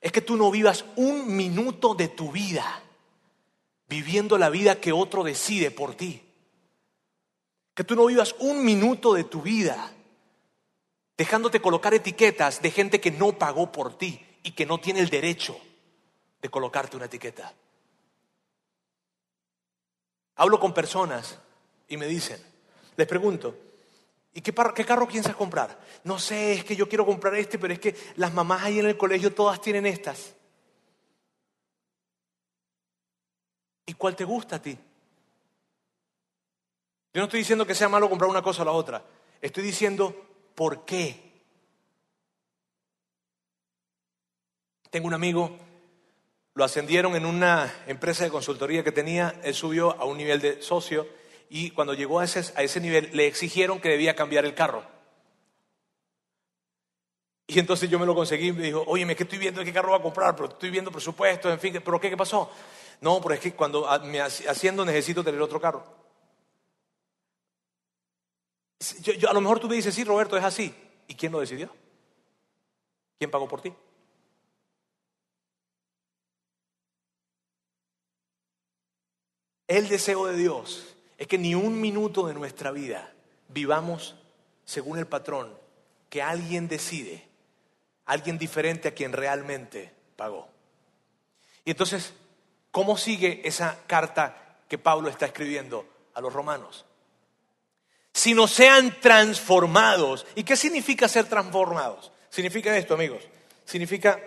es que tú no vivas un minuto de tu vida viviendo la vida que otro decide por ti. Que tú no vivas un minuto de tu vida dejándote colocar etiquetas de gente que no pagó por ti y que no tiene el derecho de colocarte una etiqueta. Hablo con personas y me dicen, les pregunto, ¿y qué, carro piensas comprar? No sé, es que yo quiero comprar este, pero es que las mamás ahí en el colegio todas tienen estas. ¿Y cuál te gusta a ti? Yo no estoy diciendo que sea malo comprar una cosa o la otra. Estoy diciendo por qué. Tengo un amigo lo ascendieron en una empresa de consultoría que tenía, él subió a un nivel de socio y cuando llegó a ese, a ese nivel le exigieron que debía cambiar el carro. Y entonces yo me lo conseguí y me dijo, oye, me que estoy viendo qué carro va a comprar, pero estoy viendo presupuesto, en fin, pero ¿qué, qué pasó? No, pero es que cuando me haciendo necesito tener otro carro. a lo mejor tú me dices, sí, Roberto, es así. ¿Y quién lo decidió? ¿Quién pagó por ti? El deseo de Dios es que ni un minuto de nuestra vida vivamos según el patrón que alguien decide, alguien diferente a quien realmente pagó. Y entonces, ¿cómo sigue esa carta que Pablo está escribiendo a los romanos? Si no sean transformados. ¿Y qué significa ser transformados? Significa esto, amigos. Significa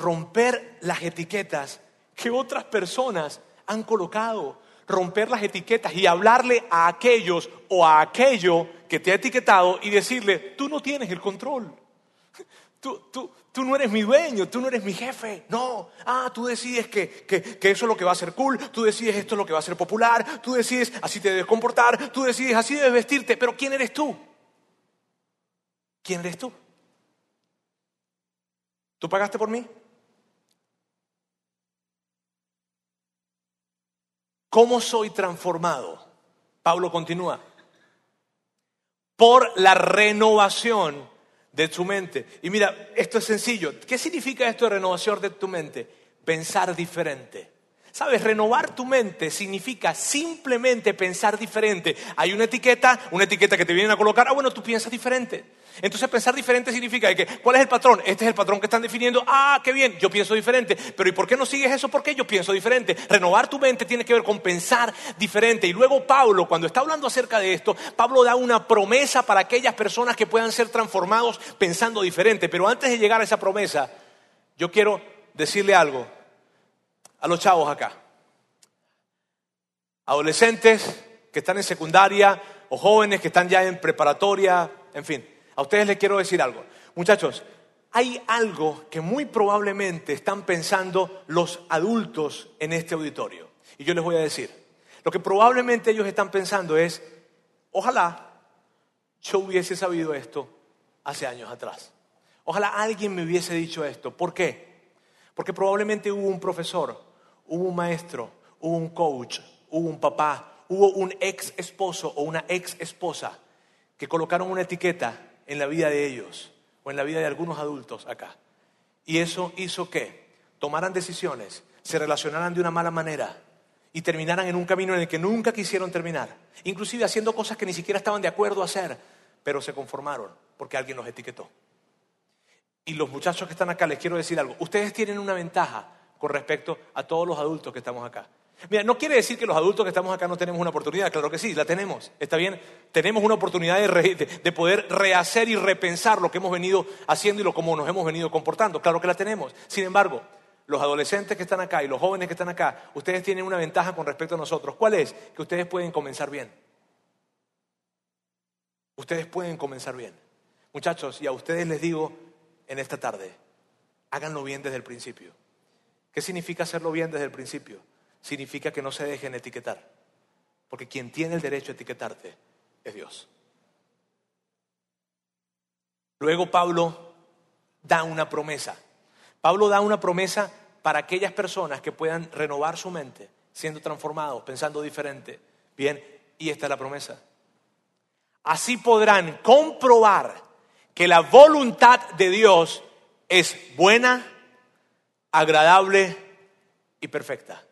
romper las etiquetas que otras personas han colocado, romper las etiquetas y hablarle a aquellos o a aquello que te ha etiquetado y decirle, tú no tienes el control. Tú, tú, tú, no eres mi dueño, tú no eres mi jefe. No, ah, tú decides que, que, que, eso es lo que va a ser cool, tú decides esto es lo que va a ser popular, tú decides así te debes comportar, tú decides así debes vestirte, pero ¿quién eres tú? ¿Quién eres tú? ¿Tú pagaste por mí? ¿Cómo soy transformado? Pablo continúa. Por la renovación de tu mente. Y mira, esto es sencillo. ¿Qué significa esto de renovación de tu mente? Pensar diferente. Sabes, renovar tu mente significa simplemente pensar diferente. Hay una etiqueta, una etiqueta que te vienen a colocar, ah, bueno, tú piensas diferente. Entonces pensar diferente significa que, ¿cuál es el patrón? Este es el patrón que están definiendo, ah, qué bien, yo pienso diferente. Pero ¿y por qué no sigues eso? Porque yo pienso diferente. Renovar tu mente tiene que ver con pensar diferente. Y luego Pablo, cuando está hablando acerca de esto, Pablo da una promesa para aquellas personas que puedan ser transformados pensando diferente. Pero antes de llegar a esa promesa, yo quiero decirle algo a los chavos acá. Adolescentes que están en secundaria o jóvenes que están ya en preparatoria, en fin. A ustedes les quiero decir algo. Muchachos, hay algo que muy probablemente están pensando los adultos en este auditorio. Y yo les voy a decir, lo que probablemente ellos están pensando es, ojalá yo hubiese sabido esto hace años atrás. Ojalá alguien me hubiese dicho esto. ¿Por qué? Porque probablemente hubo un profesor hubo un maestro, hubo un coach, hubo un papá, hubo un ex esposo o una ex esposa que colocaron una etiqueta en la vida de ellos o en la vida de algunos adultos acá. Y eso hizo que tomaran decisiones, se relacionaran de una mala manera y terminaran en un camino en el que nunca quisieron terminar, inclusive haciendo cosas que ni siquiera estaban de acuerdo a hacer, pero se conformaron porque alguien los etiquetó. Y los muchachos que están acá, les quiero decir algo, ustedes tienen una ventaja con respecto a todos los adultos que estamos acá. Mira, no quiere decir que los adultos que estamos acá no tenemos una oportunidad, claro que sí, la tenemos, está bien, tenemos una oportunidad de, poder rehacer y repensar lo que hemos venido haciendo y lo como nos hemos venido comportando, claro que la tenemos. Sin embargo, los adolescentes que están acá y los jóvenes que están acá, ustedes tienen una ventaja con respecto a nosotros. ¿Cuál es? Que ustedes pueden comenzar bien. Ustedes pueden comenzar bien. Muchachos, y a ustedes les digo en esta tarde, háganlo bien desde el principio. ¿Qué significa hacerlo bien desde el principio? Significa que no se dejen etiquetar, porque quien tiene el derecho a etiquetarte es Dios. Luego Pablo da una promesa. Pablo da una promesa para aquellas personas que puedan renovar su mente, siendo transformados, pensando diferente. Bien, y esta es la promesa. Así podrán comprobar que la voluntad de Dios es buena, agradable y perfecta.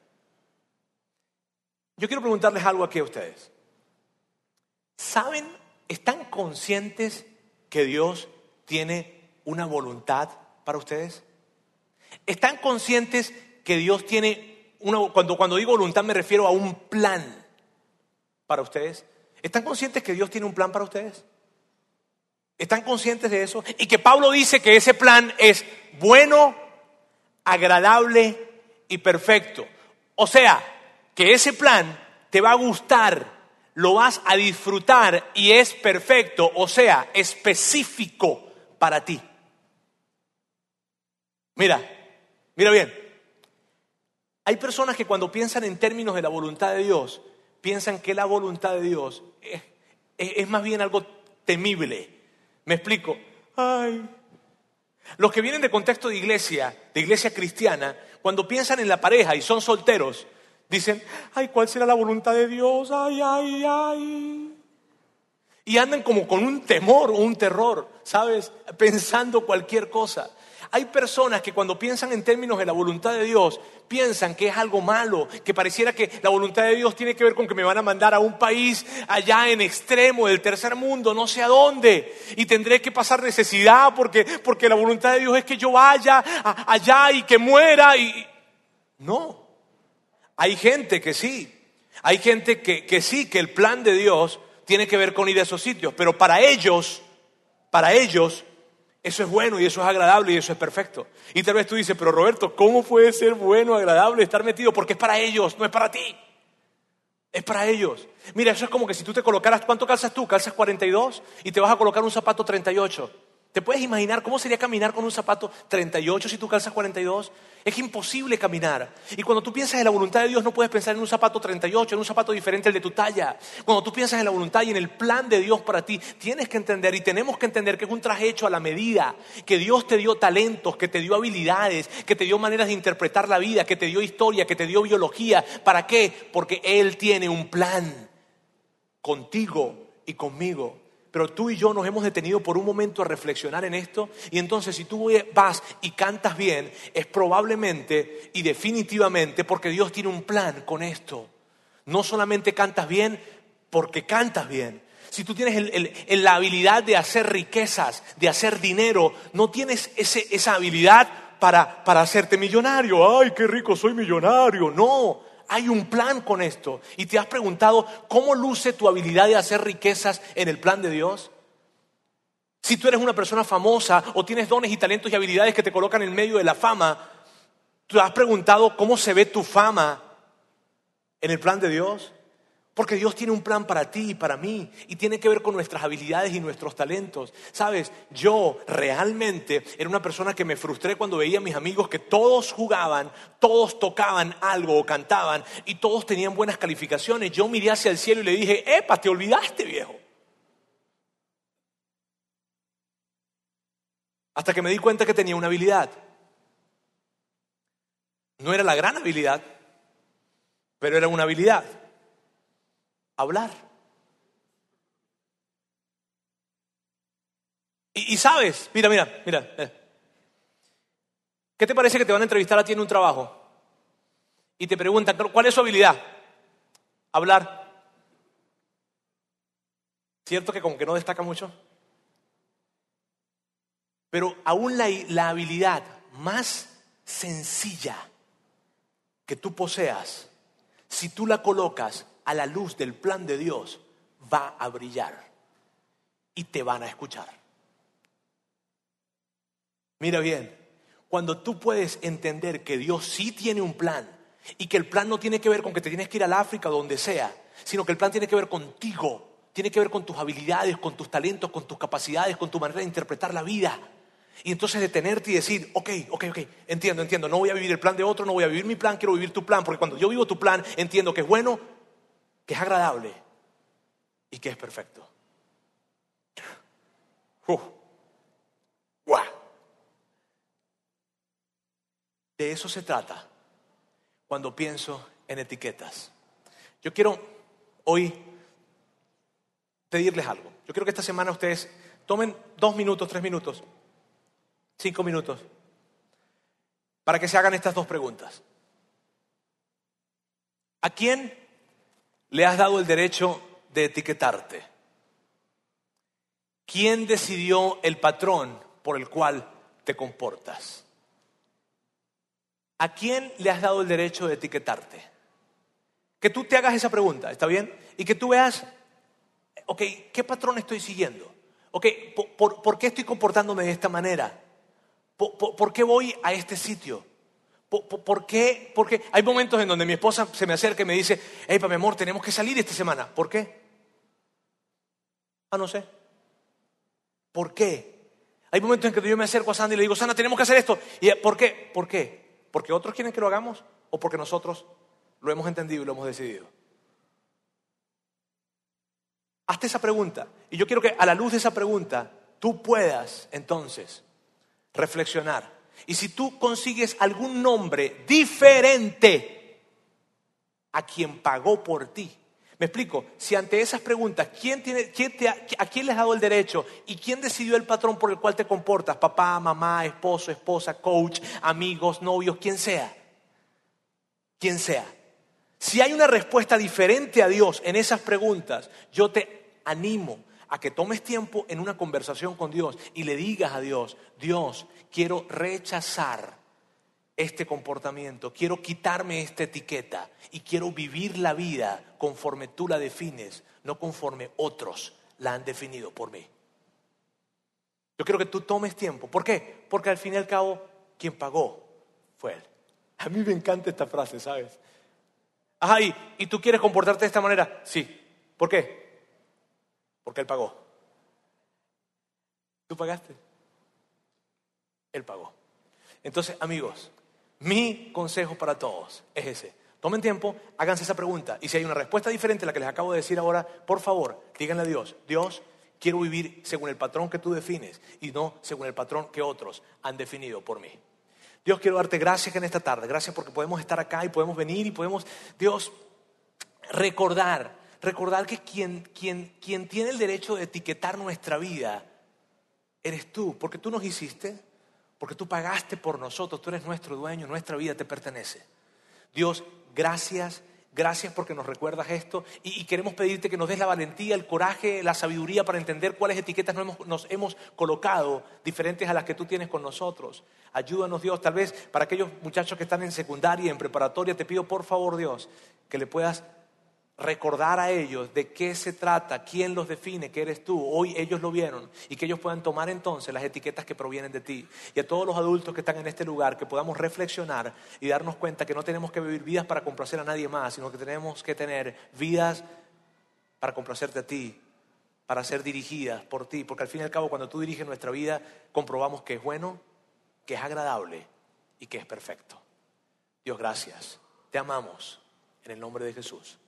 Yo quiero preguntarles algo aquí a ustedes. ¿Saben, están conscientes que Dios tiene una voluntad para ustedes? ¿Están conscientes que Dios tiene una, cuando, cuando digo voluntad me refiero a un plan para ustedes? ¿Están conscientes que Dios tiene un plan para ustedes? ¿Están conscientes de eso? Y que Pablo dice que ese plan es bueno, agradable y perfecto. O sea, que ese plan te va a gustar, lo vas a disfrutar y es perfecto, o sea, específico para ti. Mira, mira bien. Hay personas que cuando piensan en términos de la voluntad de Dios, piensan que la voluntad de Dios es, más bien algo temible. Me explico. Ay, los que vienen de contexto de iglesia, de iglesia cristiana, cuando piensan en la pareja y son solteros, Dicen, ay, ¿cuál será la voluntad de Dios? Ay, ay, ay. Y andan como con un temor o un terror, ¿sabes? Pensando cualquier cosa. Hay personas que cuando piensan en términos de la voluntad de Dios, piensan que es algo malo, que pareciera que la voluntad de Dios tiene que ver con que me van a mandar a un país allá en extremo del tercer mundo, no sé a dónde, y tendré que pasar necesidad porque, porque la voluntad de Dios es que yo vaya allá y que muera. Y... No, hay gente que sí, hay gente que, que sí, que el plan de Dios tiene que ver con ir a esos sitios, pero para ellos, para ellos, eso es bueno y eso es agradable y eso es perfecto. Y tal vez tú dices, pero Roberto, ¿cómo puede ser bueno, agradable estar metido? Porque es para ellos, no es para ti. Es para ellos. Mira, eso es como que si tú te colocaras, ¿cuánto calzas tú? Calzas 42 y te vas a colocar un zapato 38. ¿Te puedes imaginar cómo sería caminar con un zapato 38 si tú calzas 42? Es imposible caminar. Y cuando tú piensas en la voluntad de Dios no puedes pensar en un zapato 38, en un zapato diferente al de tu talla. Cuando tú piensas en la voluntad y en el plan de Dios para ti, tienes que entender y tenemos que entender que es un traje hecho a la medida, que Dios te dio talentos, que te dio habilidades, que te dio maneras de interpretar la vida, que te dio historia, que te dio biología. ¿Para qué? Porque Él tiene un plan contigo y conmigo. Pero tú y yo nos hemos detenido por un momento a reflexionar en esto y entonces si tú vas y cantas bien, es probablemente y definitivamente porque Dios tiene un plan con esto. No solamente cantas bien porque cantas bien. Si tú tienes la habilidad de hacer riquezas, de hacer dinero, no tienes esa habilidad para, para hacerte millonario. Ay, qué rico, soy millonario. No, hay un plan con esto. Y te has preguntado, ¿cómo luce tu habilidad de hacer riquezas en el plan de Dios? Si tú eres una persona famosa o tienes dones y talentos y habilidades que te colocan en medio de la fama, ¿tú has preguntado cómo se ve tu fama en el plan de Dios? Porque Dios tiene un plan para ti y para mí y tiene que ver con nuestras habilidades y nuestros talentos. Sabes, yo realmente era una persona que me frustré cuando veía a mis amigos que todos jugaban, todos tocaban algo o cantaban y todos tenían buenas calificaciones. Yo miré hacia el cielo y le dije, epa, te olvidaste viejo. Hasta que me di cuenta que tenía una habilidad. No era la gran habilidad, pero era una habilidad hablar. Y, sabes, mira, mira, mira, ¿Qué te parece que te van a entrevistar a ti en un trabajo? Y te preguntan, ¿cuál es su habilidad? Hablar. ¿Cierto que como que no destaca mucho? Pero aún la, la habilidad más sencilla que tú poseas, si tú la colocas a la luz del plan de Dios, va a brillar y te van a escuchar. Mira bien, cuando tú puedes entender que Dios sí tiene un plan y que el plan no tiene que ver con que te tienes que ir al África o donde sea, sino que el plan tiene que ver contigo, tiene que ver con tus habilidades, con tus talentos, con tus capacidades, con tu manera de interpretar la vida. Y entonces detenerte y decir, ok, ok, ok, entiendo, entiendo, no voy a vivir el plan de otro, no voy a vivir mi plan, quiero vivir tu plan, porque cuando yo vivo tu plan entiendo que es bueno, que es agradable y que es perfecto. De eso se trata cuando pienso en etiquetas. Yo quiero hoy pedirles algo. Yo quiero que esta semana ustedes tomen dos minutos, tres minutos, cinco minutos, para que se hagan estas dos preguntas. ¿A quién le has dado el derecho de etiquetarte. ¿Quién decidió el patrón por el cual te comportas? ¿A quién le has dado el derecho de etiquetarte? Que tú te hagas esa pregunta, ¿está bien? Y que tú veas, ok, ¿qué patrón estoy siguiendo? Ok, ¿por, qué estoy comportándome de esta manera? ¿Por, qué voy a este sitio? ¿Por, qué? Porque hay momentos en donde mi esposa se me acerca y me dice, hey, mi amor, tenemos que salir esta semana. ¿Por qué? Ah, no sé. ¿Por qué? Hay momentos en que yo me acerco a Sandy y le digo, Sana, tenemos que hacer esto. ¿Y por qué? ¿Por qué? ¿Porque otros quieren que lo hagamos o porque nosotros lo hemos entendido y lo hemos decidido? Hazte esa pregunta. Y yo quiero que a la luz de esa pregunta tú puedas entonces reflexionar y si tú consigues algún nombre diferente a quien pagó por ti. Me explico, si ante esas preguntas, ¿quién tiene, quién te ¿a quién les ha dado el derecho y quién decidió el patrón por el cual te comportas? Papá, mamá, esposo, esposa, coach, amigos, novios, quien sea. Quien sea. Si hay una respuesta diferente a Dios en esas preguntas, yo te animo a que tomes tiempo en una conversación con Dios y le digas a Dios, Dios, quiero rechazar este comportamiento, quiero quitarme esta etiqueta y quiero vivir la vida conforme tú la defines, no conforme otros la han definido por mí. Yo quiero que tú tomes tiempo. ¿Por qué? Porque al fin y al cabo, quien pagó fue Él. A mí me encanta esta frase, ¿sabes? Ajá, ¿y, ¿y tú quieres comportarte de esta manera? Sí. ¿Por qué? Porque Él pagó. ¿Tú pagaste? Él pagó. Entonces, amigos, mi consejo para todos es ese. Tomen tiempo, háganse esa pregunta. Y si hay una respuesta diferente a la que les acabo de decir ahora, por favor, díganle a Dios, Dios, quiero vivir según el patrón que tú defines y no según el patrón que otros han definido por mí. Dios, quiero darte gracias en esta tarde. Gracias porque podemos estar acá y podemos venir y podemos, Dios, recordar, recordar que quien, quien, quien tiene el derecho de etiquetar nuestra vida eres tú, porque tú nos hiciste, porque tú pagaste por nosotros, tú eres nuestro dueño, nuestra vida te pertenece. Dios, gracias, gracias porque nos recuerdas esto y, queremos pedirte que nos des la valentía, el coraje, la sabiduría para entender cuáles etiquetas nos hemos, nos hemos colocado diferentes a las que tú tienes con nosotros. Ayúdanos Dios, tal vez para aquellos muchachos que están en secundaria, en preparatoria, te pido por favor Dios que le puedas recordar a ellos de qué se trata, quién los define, que eres tú. Hoy ellos lo vieron y que ellos puedan tomar entonces las etiquetas que provienen de ti. Y a todos los adultos que están en este lugar, que podamos reflexionar y darnos cuenta que no tenemos que vivir vidas para complacer a nadie más, sino que tenemos que tener vidas para complacerte a ti, para ser dirigidas por ti. Porque al fin y al cabo, cuando tú diriges nuestra vida, comprobamos que es bueno, que es agradable y que es perfecto. Dios, gracias. Te amamos en el nombre de Jesús.